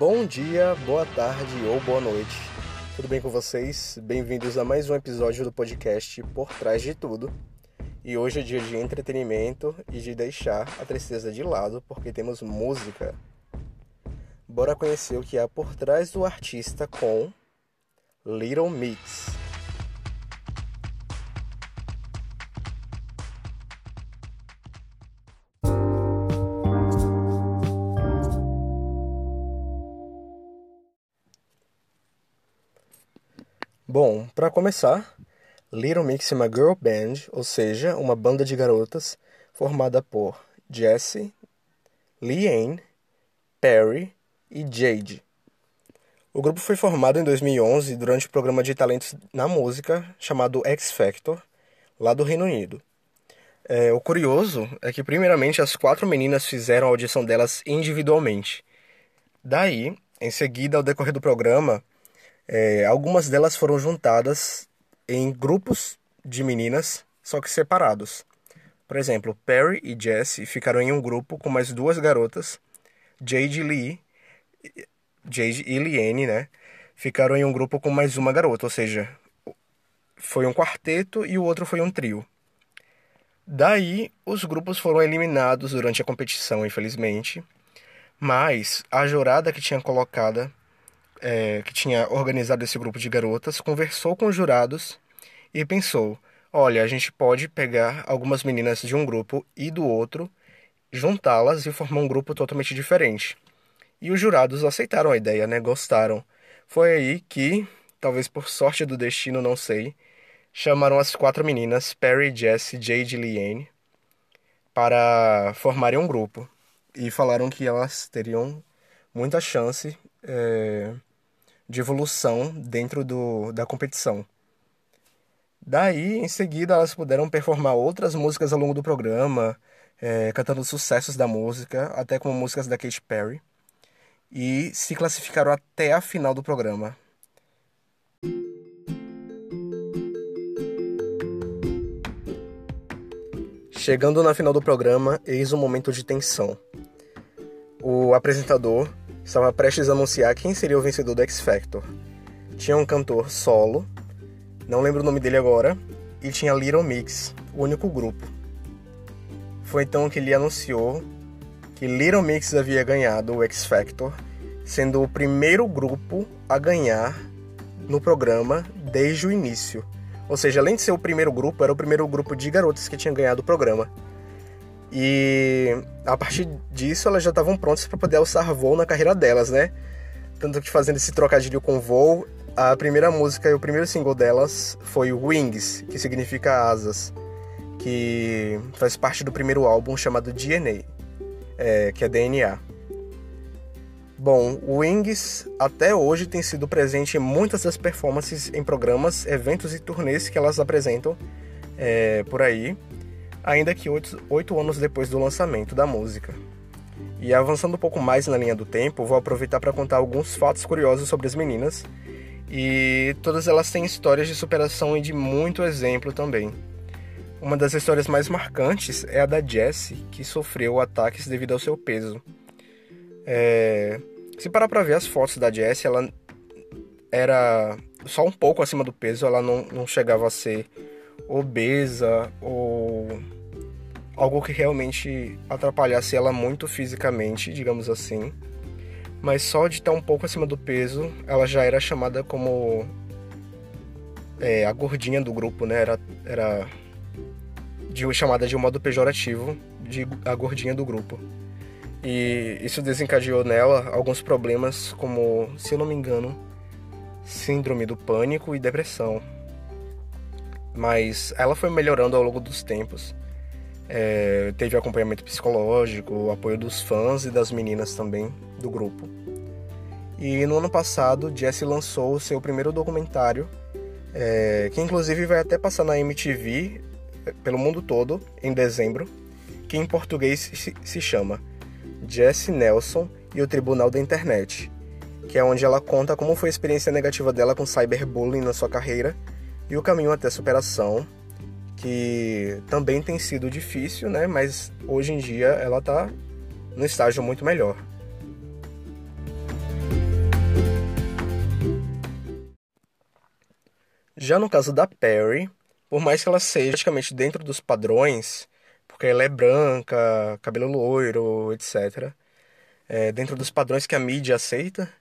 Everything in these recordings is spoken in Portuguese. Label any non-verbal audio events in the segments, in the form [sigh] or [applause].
Bom dia, boa tarde ou boa noite. Tudo bem com vocês? Bem-vindos a mais um episódio do podcast Por Trás de Tudo. E hoje é dia de entretenimento e de deixar a tristeza de lado porque temos música. Bora conhecer o que há por trás do artista com Little Mix. Bom, para começar, Little Mix é uma girl band, ou seja, uma banda de garotas formada por Jessie, Leanne, Perry e Jade. O grupo foi formado em 2011 durante o programa de talentos na música chamado X Factor, lá do Reino Unido. É, o curioso é que, primeiramente, as quatro meninas fizeram a audição delas individualmente. Daí, em seguida, ao decorrer do programa, é, algumas delas foram juntadas em grupos de meninas, só que separados. Por exemplo, Perry e Jessie ficaram em um grupo com mais duas garotas, Jade Lee, Jade e Liane, né? Ficaram em um grupo com mais uma garota, ou seja, foi um quarteto e o outro foi um trio. Daí, os grupos foram eliminados durante a competição, infelizmente. Mas a jurada que tinha colocada é, que tinha organizado esse grupo de garotas, conversou com os jurados e pensou: olha, a gente pode pegar algumas meninas de um grupo e do outro, juntá-las e formar um grupo totalmente diferente. E os jurados aceitaram a ideia, né? Gostaram. Foi aí que, talvez por sorte do destino, não sei, chamaram as quatro meninas, Perry, Jessie, Jade e Leanne, para formarem um grupo. E falaram que elas teriam muita chance é, de evolução dentro do, da competição. Daí, em seguida, elas puderam performar outras músicas ao longo do programa, é, cantando sucessos da música, até como músicas da Katy Perry, e se classificaram até a final do programa. Chegando na final do programa, eis um momento de tensão. O apresentador estava prestes a anunciar quem seria o vencedor do X Factor. Tinha um cantor solo, não lembro o nome dele agora, e tinha Little Mix, o único grupo. Foi então que ele anunciou que Little Mix havia ganhado o X Factor, sendo o primeiro grupo a ganhar no programa desde o início. Ou seja, além de ser o primeiro grupo, era o primeiro grupo de garotas que tinha ganhado o programa. E a partir disso elas já estavam prontas para poder alçar voo na carreira delas, né? Tanto que fazendo esse trocadilho com voo, a primeira música e o primeiro single delas foi Wings, que significa asas, que faz parte do primeiro álbum chamado DNA, é, que é DNA. Bom, Wings até hoje tem sido presente em muitas das performances em programas, eventos e turnês que elas apresentam é, por aí ainda que oito, anos depois do lançamento da música. E avançando um pouco mais na linha do tempo, vou aproveitar para contar alguns fatos curiosos sobre as meninas. E todas elas têm histórias de superação e de muito exemplo também. Uma das histórias mais marcantes é a da Jessie, que sofreu ataques devido ao seu peso. É... Se parar para ver as fotos da Jessie, ela era só um pouco acima do peso, ela não, não chegava a ser obesa ou algo que realmente atrapalhasse ela muito fisicamente, digamos assim. Mas só de estar um pouco acima do peso, ela já era chamada como é, a gordinha do grupo, né? Era, era de, chamada de um modo pejorativo de a gordinha do grupo. E isso desencadeou nela alguns problemas, como, se eu não me engano, síndrome do pânico e depressão. Mas ela foi melhorando ao longo dos tempos. É, teve acompanhamento psicológico, apoio dos fãs e das meninas também do grupo. E no ano passado, Jessie lançou o seu primeiro documentário, é, que inclusive vai até passar na MTV é, pelo mundo todo em dezembro, que em português se, se chama Jessie Nelson e o Tribunal da Internet, que é onde ela conta como foi a experiência negativa dela com cyberbullying na sua carreira e o caminho até a superação, que também tem sido difícil, né? Mas hoje em dia ela está no estágio muito melhor. Já no caso da Perry, por mais que ela seja praticamente dentro dos padrões, porque ela é branca, cabelo loiro, etc., é, dentro dos padrões que a mídia aceita,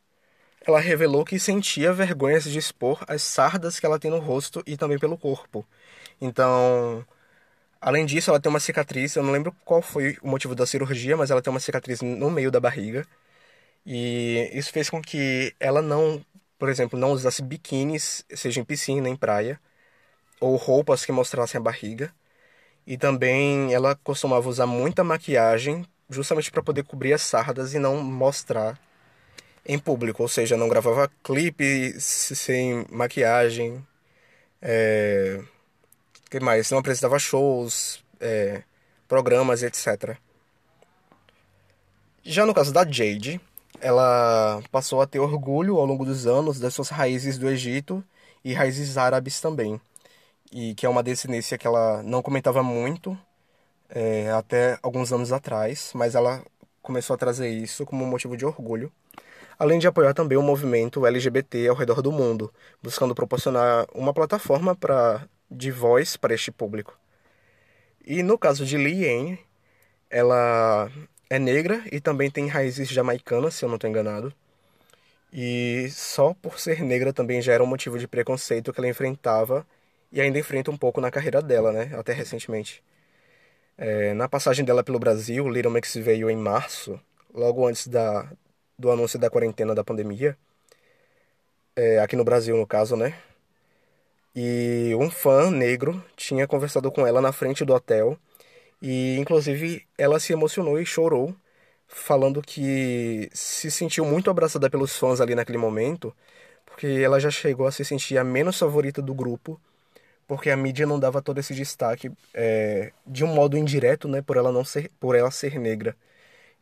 ela revelou que sentia vergonha de expor as sardas que ela tem no rosto e também pelo corpo. Então, além disso, ela tem uma cicatriz, eu não lembro qual foi o motivo da cirurgia, mas ela tem uma cicatriz no meio da barriga. E isso fez com que ela não, por exemplo, não usasse biquínis, seja em piscina, em praia, ou roupas que mostrassem a barriga. E também ela costumava usar muita maquiagem justamente para poder cobrir as sardas e não mostrar em público, ou seja, não gravava clipe sem maquiagem, é... que mais? Não apresentava shows, é... programas, etc. Já no caso da Jade, ela passou a ter orgulho ao longo dos anos das suas raízes do Egito e raízes árabes também, e que é uma descendência que ela não comentava muito é, até alguns anos atrás, mas ela começou a trazer isso como motivo de orgulho, além de apoiar também o movimento LGBT ao redor do mundo, buscando proporcionar uma plataforma para de voz para este público. E no caso de Lee Anne, ela é negra e também tem raízes jamaicanas, se eu não estou enganado. E só por ser negra também já era um motivo de preconceito que ela enfrentava e ainda enfrenta um pouco na carreira dela, né? Até recentemente. É, na passagem dela pelo Brasil, Little Mix veio em março, logo antes da, do anúncio da quarentena da pandemia. É, aqui no Brasil, no caso, né? E um fã negro tinha conversado com ela na frente do hotel. E, inclusive, ela se emocionou e chorou, falando que se sentiu muito abraçada pelos fãs ali naquele momento, porque ela já chegou a se sentir a menos favorita do grupo porque a mídia não dava todo esse destaque é, de um modo indireto, né, por ela não ser, por ela ser negra.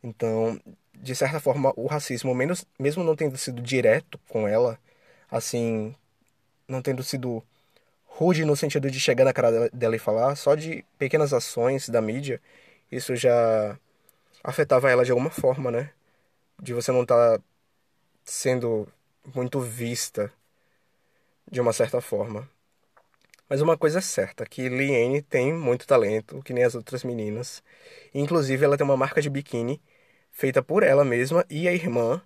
Então, de certa forma, o racismo, menos, mesmo não tendo sido direto com ela, assim, não tendo sido rude no sentido de chegar na cara dela e falar, só de pequenas ações da mídia, isso já afetava ela de alguma forma, né? De você não estar tá sendo muito vista de uma certa forma. Mas uma coisa é certa, que Liane tem muito talento, que nem as outras meninas. Inclusive, ela tem uma marca de biquíni feita por ela mesma e a irmã.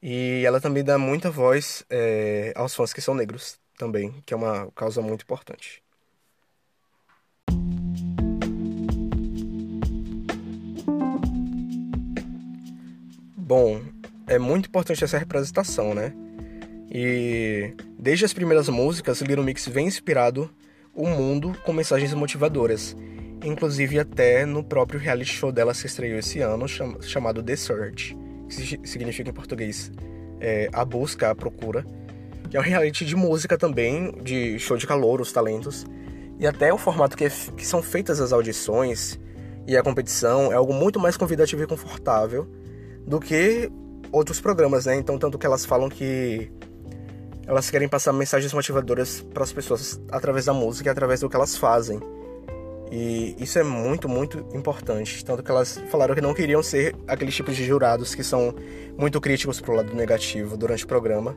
E ela também dá muita voz é, aos fãs que são negros também, que é uma causa muito importante. Bom, é muito importante essa representação, né? E desde as primeiras músicas, Little Mix vem inspirado o mundo com mensagens motivadoras, inclusive até no próprio reality show dela que estreou esse ano, chamado The Search, que significa em português é, A Busca, A Procura, que é um reality de música também, de show de calor, os talentos, e até o formato que, é, que são feitas as audições e a competição é algo muito mais convidativo e confortável do que outros programas, né? Então, tanto que elas falam que elas querem passar mensagens motivadoras para as pessoas através da música e através do que elas fazem. E isso é muito, muito importante. Tanto que elas falaram que não queriam ser aqueles tipos de jurados que são muito críticos pro lado negativo durante o programa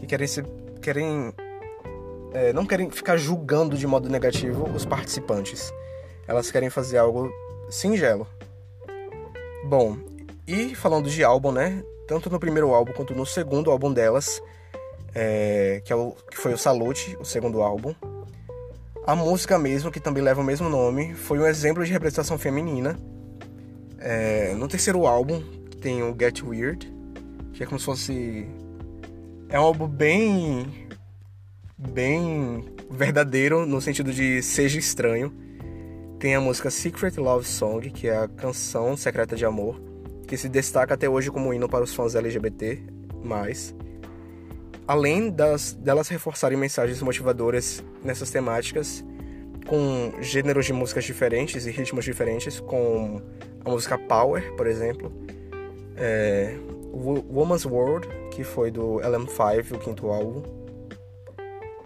e querem se, querem é, não querem ficar julgando de modo negativo os participantes. Elas querem fazer algo singelo. Bom, e falando de álbum, né? Tanto no primeiro álbum quanto no segundo álbum delas, é, que, é o, que foi o Salute, o segundo álbum. A música mesmo, que também leva o mesmo nome, foi um exemplo de representação feminina. É, no terceiro álbum, tem o Get Weird, que é como se fosse. É um álbum bem. bem verdadeiro, no sentido de seja estranho. Tem a música Secret Love Song, que é a canção secreta de amor, que se destaca até hoje como hino para os fãs LGBT além das, delas reforçarem mensagens motivadoras nessas temáticas, com gêneros de músicas diferentes e ritmos diferentes, com a música Power, por exemplo, é, Woman's World, que foi do LM5, o quinto álbum.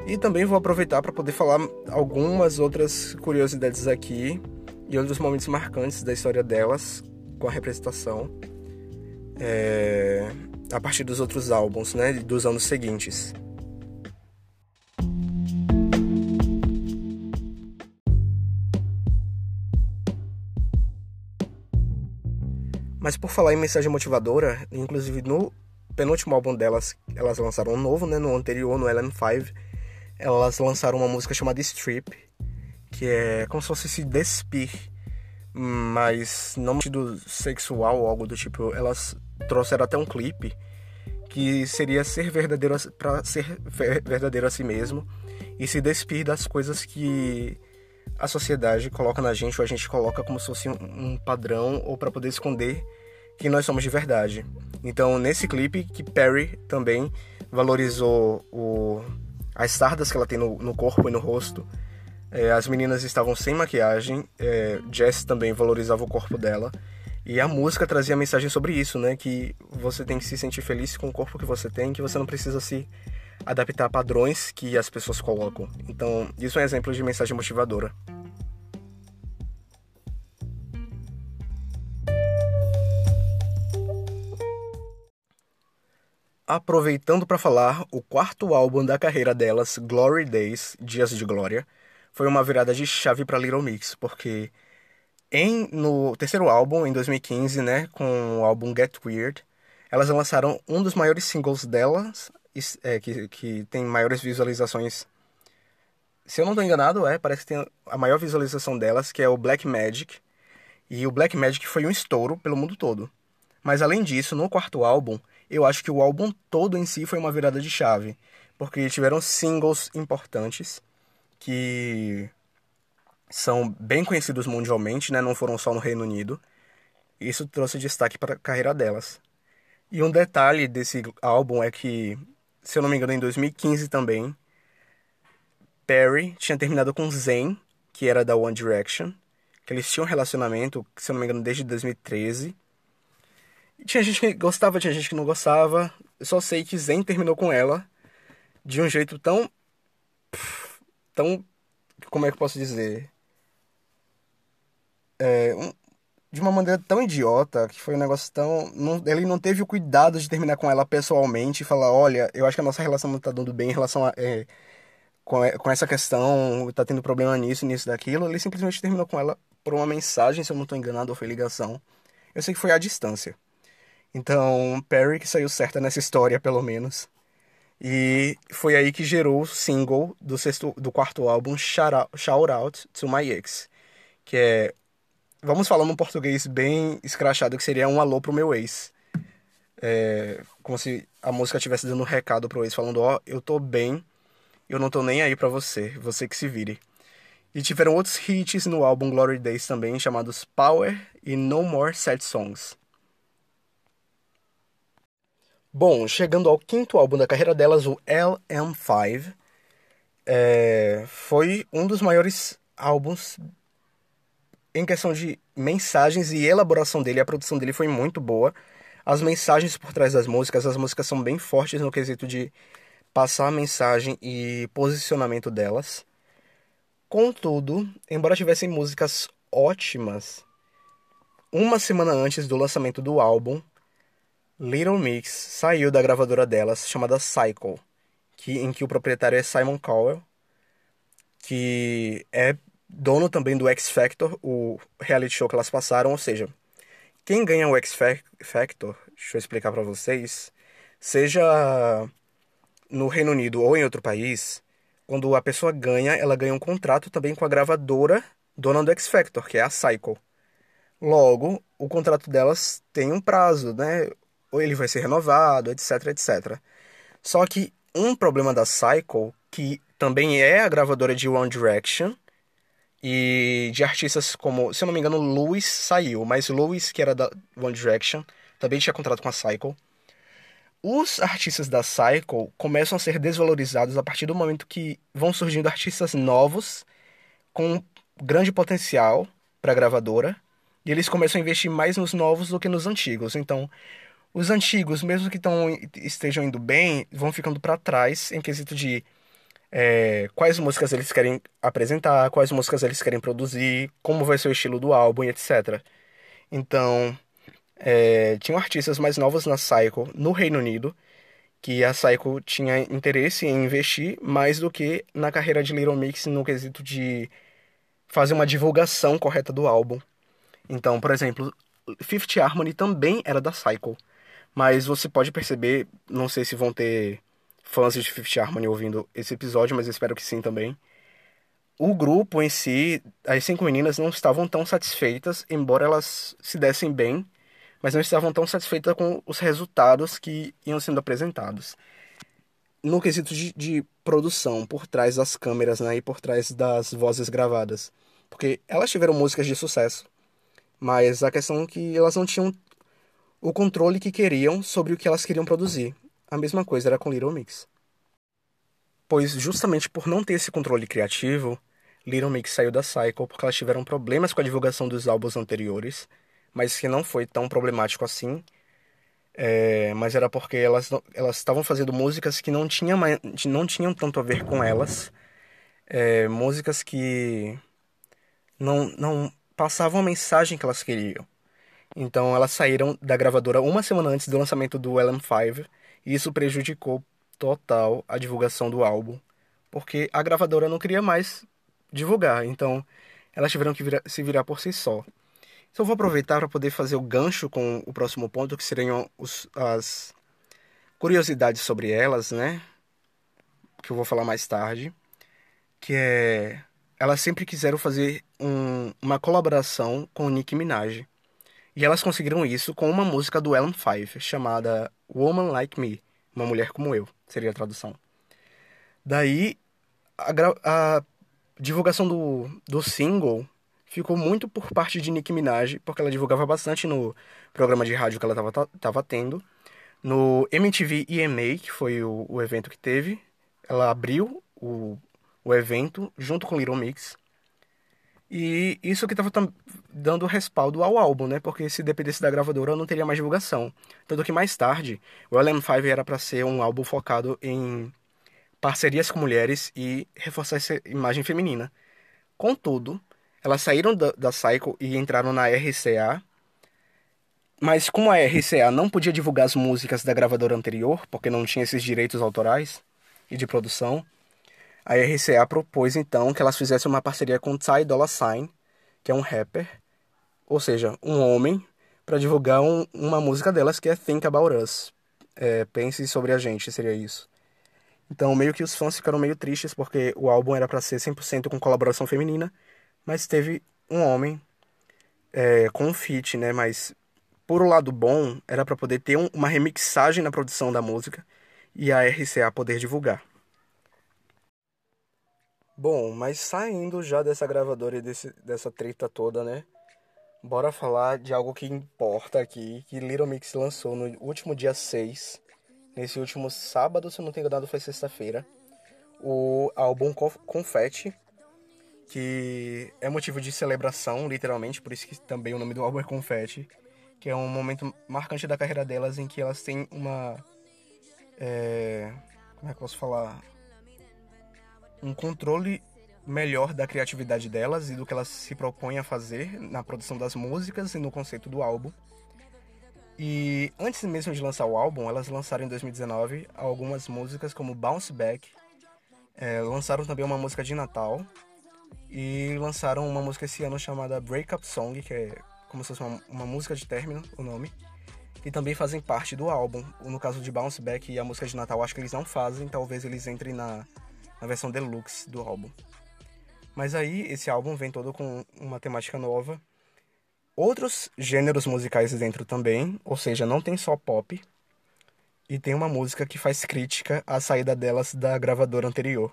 E também vou aproveitar para poder falar algumas outras curiosidades aqui e outros momentos marcantes da história delas com a representação é, a partir dos outros álbuns, né, dos anos seguintes. Mas por falar em mensagem motivadora, inclusive no penúltimo álbum delas, elas lançaram um novo, né? No anterior, no LM5, elas lançaram uma música chamada Strip, que é como se fosse se despir, mas não sentido sexual ou algo do tipo. Elas trouxeram até um clipe que seria ser verdadeiro para ser verdadeiro a si mesmo e se despir das coisas que a sociedade coloca na gente ou a gente coloca como se fosse um padrão ou para poder esconder que nós somos de verdade. Então, nesse clipe que Perry também valorizou o as sardas que ela tem no, no corpo e no rosto. É, as meninas estavam sem maquiagem, é, Jess também valorizava o corpo dela. E a música trazia a mensagem sobre isso, né? Que você tem que se sentir feliz com o corpo que você tem, que você não precisa se adaptar a padrões que as pessoas colocam. Então, isso é um exemplo de mensagem motivadora. Aproveitando para falar, o quarto álbum da carreira delas, Glory Days, Dias de Glória, foi uma virada de chave para Little Mix, porque em, no terceiro álbum, em 2015, né, com o álbum Get Weird, elas lançaram um dos maiores singles delas, é, que, que tem maiores visualizações. Se eu não estou enganado, é, parece que tem a maior visualização delas, que é o Black Magic. E o Black Magic foi um estouro pelo mundo todo. Mas além disso, no quarto álbum, eu acho que o álbum todo em si foi uma virada de chave. Porque tiveram singles importantes que são bem conhecidos mundialmente, né? não foram só no Reino Unido. Isso trouxe destaque para a carreira delas. E um detalhe desse álbum é que, se eu não me engano, em 2015 também, Perry tinha terminado com Zayn, que era da One Direction, que eles tinham um relacionamento, se eu não me engano, desde 2013. E tinha gente que gostava, tinha gente que não gostava. Eu só sei que Zayn terminou com ela de um jeito tão. tão. Como é que eu posso dizer? É, um, de uma maneira tão idiota, que foi um negócio tão. Não, ele não teve o cuidado de terminar com ela pessoalmente e falar: olha, eu acho que a nossa relação não tá dando bem em relação a. É, com, com essa questão, tá tendo problema nisso, nisso, daquilo. Ele simplesmente terminou com ela por uma mensagem, se eu não tô enganado, ou foi ligação. Eu sei que foi à distância. Então, Perry que saiu certa nessa história, pelo menos. E foi aí que gerou o single do, sexto, do quarto álbum, Shout Out, Shout Out to My Ex, que é Vamos falar num português bem escrachado, que seria um alô pro meu ex. É, como se a música estivesse dando um recado pro ex, falando: Ó, oh, eu tô bem, eu não tô nem aí pra você, você que se vire. E tiveram outros hits no álbum Glory Days também, chamados Power e No More Sad Songs. Bom, chegando ao quinto álbum da carreira delas, o LM5, é, foi um dos maiores álbuns em questão de mensagens e elaboração dele, a produção dele foi muito boa. As mensagens por trás das músicas, as músicas são bem fortes no quesito de passar a mensagem e posicionamento delas. Contudo, embora tivessem músicas ótimas, uma semana antes do lançamento do álbum, Little Mix saiu da gravadora delas, chamada Cycle, que, em que o proprietário é Simon Cowell, que é dono também do X Factor, o reality show que elas passaram, ou seja, quem ganha o X Factor, deixa eu explicar para vocês, seja no Reino Unido ou em outro país, quando a pessoa ganha, ela ganha um contrato também com a gravadora dona do X Factor, que é a Cycle. Logo, o contrato delas tem um prazo, né? Ou ele vai ser renovado, etc, etc. Só que um problema da Cycle, que também é a gravadora de One Direction, e de artistas como, se eu não me engano, Louis saiu, mas Louis, que era da One Direction, também tinha contrato com a Cycle. Os artistas da Cycle começam a ser desvalorizados a partir do momento que vão surgindo artistas novos com grande potencial para a gravadora e eles começam a investir mais nos novos do que nos antigos. Então, os antigos, mesmo que tão, estejam indo bem, vão ficando para trás em quesito de é, quais músicas eles querem apresentar, quais músicas eles querem produzir, como vai ser o estilo do álbum e etc. Então, é, tinham artistas mais novos na Cycle no Reino Unido, que a Cycle tinha interesse em investir mais do que na carreira de Little Mix no quesito de fazer uma divulgação correta do álbum. Então, por exemplo, Fifth Harmony também era da Cycle. Mas você pode perceber, não sei se vão ter fãs de Fifth Harmony ouvindo esse episódio, mas espero que sim também. O grupo em si, as cinco meninas não estavam tão satisfeitas, embora elas se dessem bem, mas não estavam tão satisfeitas com os resultados que iam sendo apresentados. No quesito de, de produção, por trás das câmeras né, e por trás das vozes gravadas. Porque elas tiveram músicas de sucesso, mas a questão é que elas não tinham o controle que queriam sobre o que elas queriam produzir. A mesma coisa era com Little Mix. Pois justamente por não ter esse controle criativo, Little Mix saiu da Cycle porque elas tiveram problemas com a divulgação dos álbuns anteriores, mas que não foi tão problemático assim. É, mas era porque elas elas estavam fazendo músicas que não tinham, não tinham tanto a ver com elas, é, músicas que não, não passavam a mensagem que elas queriam. Então elas saíram da gravadora uma semana antes do lançamento do LM5 e isso prejudicou total a divulgação do álbum, porque a gravadora não queria mais divulgar, então elas tiveram que se virar por si só. Então vou aproveitar para poder fazer o gancho com o próximo ponto, que seriam os, as curiosidades sobre elas, né? Que eu vou falar mais tarde. Que é. Elas sempre quiseram fazer um, uma colaboração com o Nicki Minaj. E elas conseguiram isso com uma música do Ellen Five, chamada Woman Like Me, Uma Mulher Como Eu, seria a tradução. Daí, a, a divulgação do, do single ficou muito por parte de Nicki Minaj, porque ela divulgava bastante no programa de rádio que ela estava tava tendo. No MTV EMA, que foi o, o evento que teve, ela abriu o, o evento junto com Little Mix. E isso que estava dando respaldo ao álbum, né? Porque se dependesse da gravadora, não teria mais divulgação. Tanto que mais tarde, o LM5 era para ser um álbum focado em parcerias com mulheres e reforçar essa imagem feminina. Contudo, elas saíram da, da e entraram na RCA. Mas como a RCA não podia divulgar as músicas da gravadora anterior, porque não tinha esses direitos autorais e de produção, a RCA propôs então que elas fizessem uma parceria com Ty Dolla Sign, que é um rapper, ou seja, um homem, para divulgar um, uma música delas que é Think About Us. É, pense sobre a gente, seria isso. Então, meio que os fãs ficaram meio tristes porque o álbum era para ser 100% com colaboração feminina mas teve um homem é, com um feat, né? Mas por um lado bom, era para poder ter um, uma remixagem na produção da música e a RCA poder divulgar. Bom, mas saindo já dessa gravadora e desse, dessa treta toda, né? Bora falar de algo que importa aqui, que Little Mix lançou no último dia 6, nesse último sábado, se eu não tenho dado, foi sexta-feira, o álbum Confetti, que é motivo de celebração, literalmente, por isso que também o nome do álbum é que é um momento marcante da carreira delas em que elas têm uma. É, como é que eu posso falar? Um controle melhor da criatividade delas e do que elas se propõem a fazer na produção das músicas e no conceito do álbum. E antes mesmo de lançar o álbum, elas lançaram em 2019 algumas músicas como Bounce Back, é, lançaram também uma música de Natal, e lançaram uma música esse ano chamada Breakup Song, que é como se fosse uma, uma música de término, o nome. E também fazem parte do álbum. No caso de Bounce Back e a música de Natal, acho que eles não fazem, talvez eles entrem na, na versão deluxe do álbum. Mas aí, esse álbum vem todo com uma temática nova. Outros gêneros musicais dentro também, ou seja, não tem só pop. E tem uma música que faz crítica à saída delas da gravadora anterior.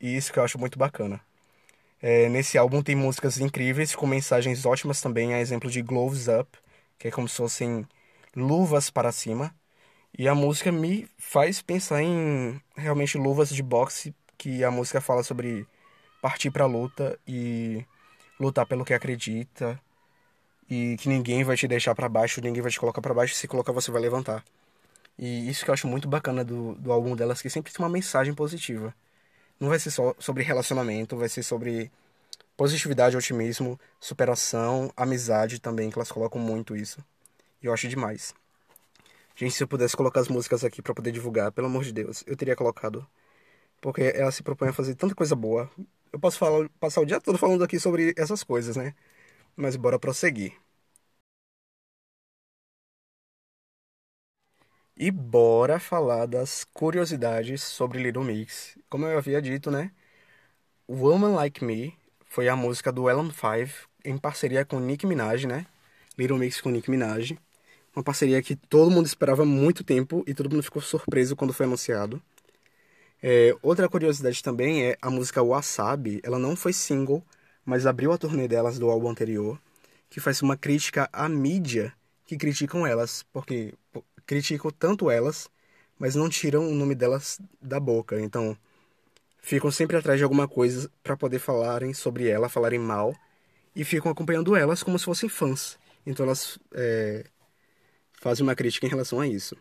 E isso que eu acho muito bacana. É, nesse álbum tem músicas incríveis com mensagens ótimas também, a exemplo de Gloves Up, que é como se fossem luvas para cima. E a música me faz pensar em realmente luvas de boxe, que a música fala sobre partir para a luta e lutar pelo que acredita e que ninguém vai te deixar para baixo, ninguém vai te colocar para baixo, se colocar você vai levantar. E isso que eu acho muito bacana do, do álbum delas, que sempre tem uma mensagem positiva. Não vai ser só sobre relacionamento, vai ser sobre positividade, otimismo, superação, amizade também, que elas colocam muito isso. E eu acho demais. Gente, se eu pudesse colocar as músicas aqui para poder divulgar, pelo amor de Deus, eu teria colocado. Porque ela se propõe a fazer tanta coisa boa. Eu posso falar, passar o dia todo falando aqui sobre essas coisas, né? Mas bora prosseguir. E bora falar das curiosidades sobre Little Mix. Como eu havia dito, né? Woman Like Me foi a música do Elon 5 em parceria com Nick Minaj, né? Little Mix com Nick Minaj. Uma parceria que todo mundo esperava muito tempo e todo mundo ficou surpreso quando foi anunciado. É, outra curiosidade também é a música Wasabi. Ela não foi single, mas abriu a turnê delas do álbum anterior, que faz uma crítica à mídia que criticam elas, porque criticam tanto elas, mas não tiram o nome delas da boca. Então, ficam sempre atrás de alguma coisa para poder falarem sobre ela, falarem mal, e ficam acompanhando elas como se fossem fãs. Então, elas é, fazem uma crítica em relação a isso.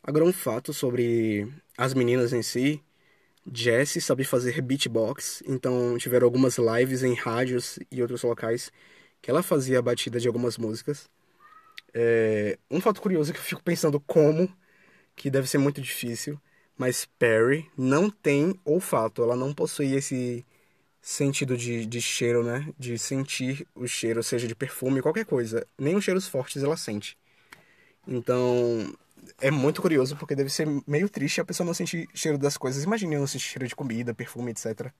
Agora, um fato sobre as meninas em si. Jessie sabe fazer beatbox, então tiveram algumas lives em rádios e outros locais que ela fazia a batida de algumas músicas. É, um fato curioso que eu fico pensando como, que deve ser muito difícil, mas Perry não tem olfato, ela não possui esse sentido de, de cheiro, né? De sentir o cheiro, seja de perfume, qualquer coisa. Nem os cheiros fortes ela sente. Então, é muito curioso, porque deve ser meio triste a pessoa não sentir cheiro das coisas. Imagine não sentir cheiro de comida, perfume, etc.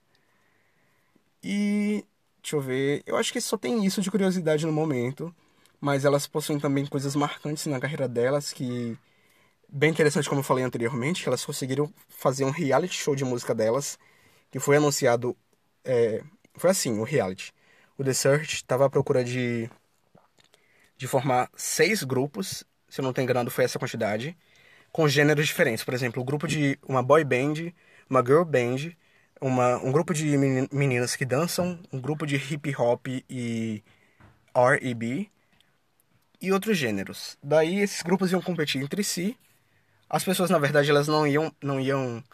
E, deixa eu ver, eu acho que só tem isso de curiosidade no momento mas elas possuem também coisas marcantes na carreira delas que bem interessante como eu falei anteriormente, que elas conseguiram fazer um reality show de música delas, que foi anunciado é, foi assim, o reality. O The Search estava à procura de de formar seis grupos, se não estou enganado foi essa quantidade, com gêneros diferentes. Por exemplo, o um grupo de uma boy band, uma girl band, uma, um grupo de meninas que dançam, um grupo de hip hop e R&B, e outros gêneros. Daí esses grupos iam competir entre si. As pessoas, na verdade, elas não iam, não iam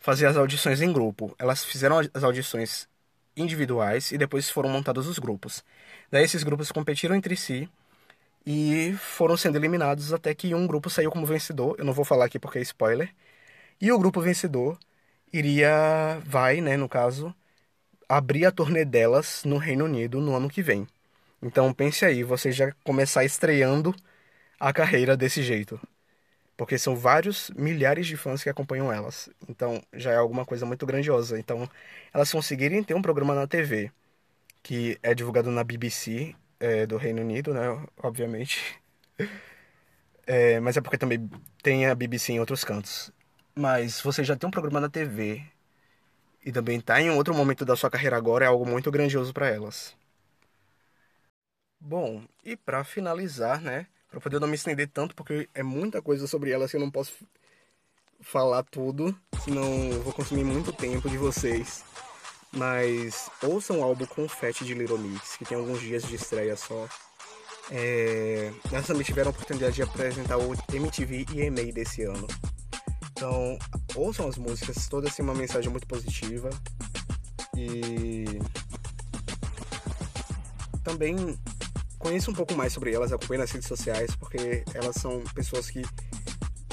fazer as audições em grupo. Elas fizeram as audições individuais e depois foram montados os grupos. Daí esses grupos competiram entre si e foram sendo eliminados até que um grupo saiu como vencedor. Eu não vou falar aqui porque é spoiler. E o grupo vencedor iria, vai, né, no caso, abrir a turnê delas no Reino Unido no ano que vem. Então pense aí, você já começar estreando a carreira desse jeito. Porque são vários milhares de fãs que acompanham elas. Então já é alguma coisa muito grandiosa. Então elas conseguirem ter um programa na TV que é divulgado na BBC é, do Reino Unido, né? Obviamente. [laughs] É, mas é porque também tem a BBC em outros cantos. Mas você já tem um programa na TV e também está em outro momento da sua carreira agora é algo muito grandioso para elas. Bom, e para finalizar, né, para poder não me estender tanto, porque é muita coisa sobre elas que eu não posso falar tudo, senão eu vou consumir muito tempo de vocês. Mas ouçam o álbum Confete de Little Mix, que tem alguns dias de estreia só. É... Elas também tiveram a oportunidade de apresentar o MTV EMA desse ano. Então, ouçam as músicas, todas têm uma mensagem muito positiva. E também conheça um pouco mais sobre elas, acompanhe nas redes sociais, porque elas são pessoas que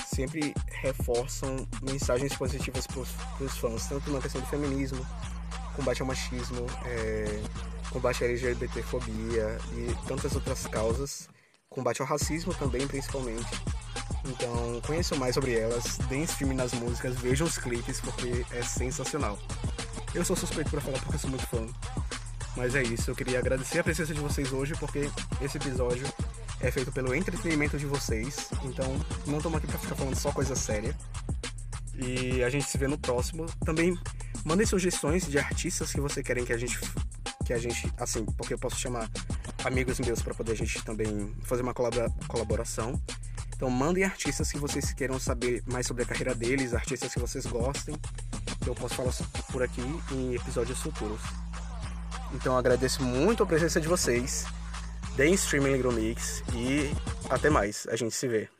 sempre reforçam mensagens positivas para os fãs, tanto na questão do feminismo, combate ao machismo, é, combate à LGBTfobia e tantas outras causas, combate ao racismo também, principalmente. Então, conheçam mais sobre elas, deem stream nas músicas, vejam os clipes, porque é sensacional. Eu sou suspeito para falar porque eu sou muito fã. Mas é isso, eu queria agradecer a presença de vocês hoje, porque esse episódio é feito pelo entretenimento de vocês. Então, não estamos aqui para ficar falando só coisa séria. E a gente se vê no próximo. Também mandem sugestões de artistas que você querem que a gente que a gente, assim, porque eu posso chamar amigos meus para poder a gente também fazer uma colaboração. Então mandem artistas que vocês queiram saber mais sobre a carreira deles, artistas que vocês gostem, eu posso falar por aqui em episódios futuros. Então agradeço muito a presença de vocês. Deem streaming Mix e até mais. A gente se vê.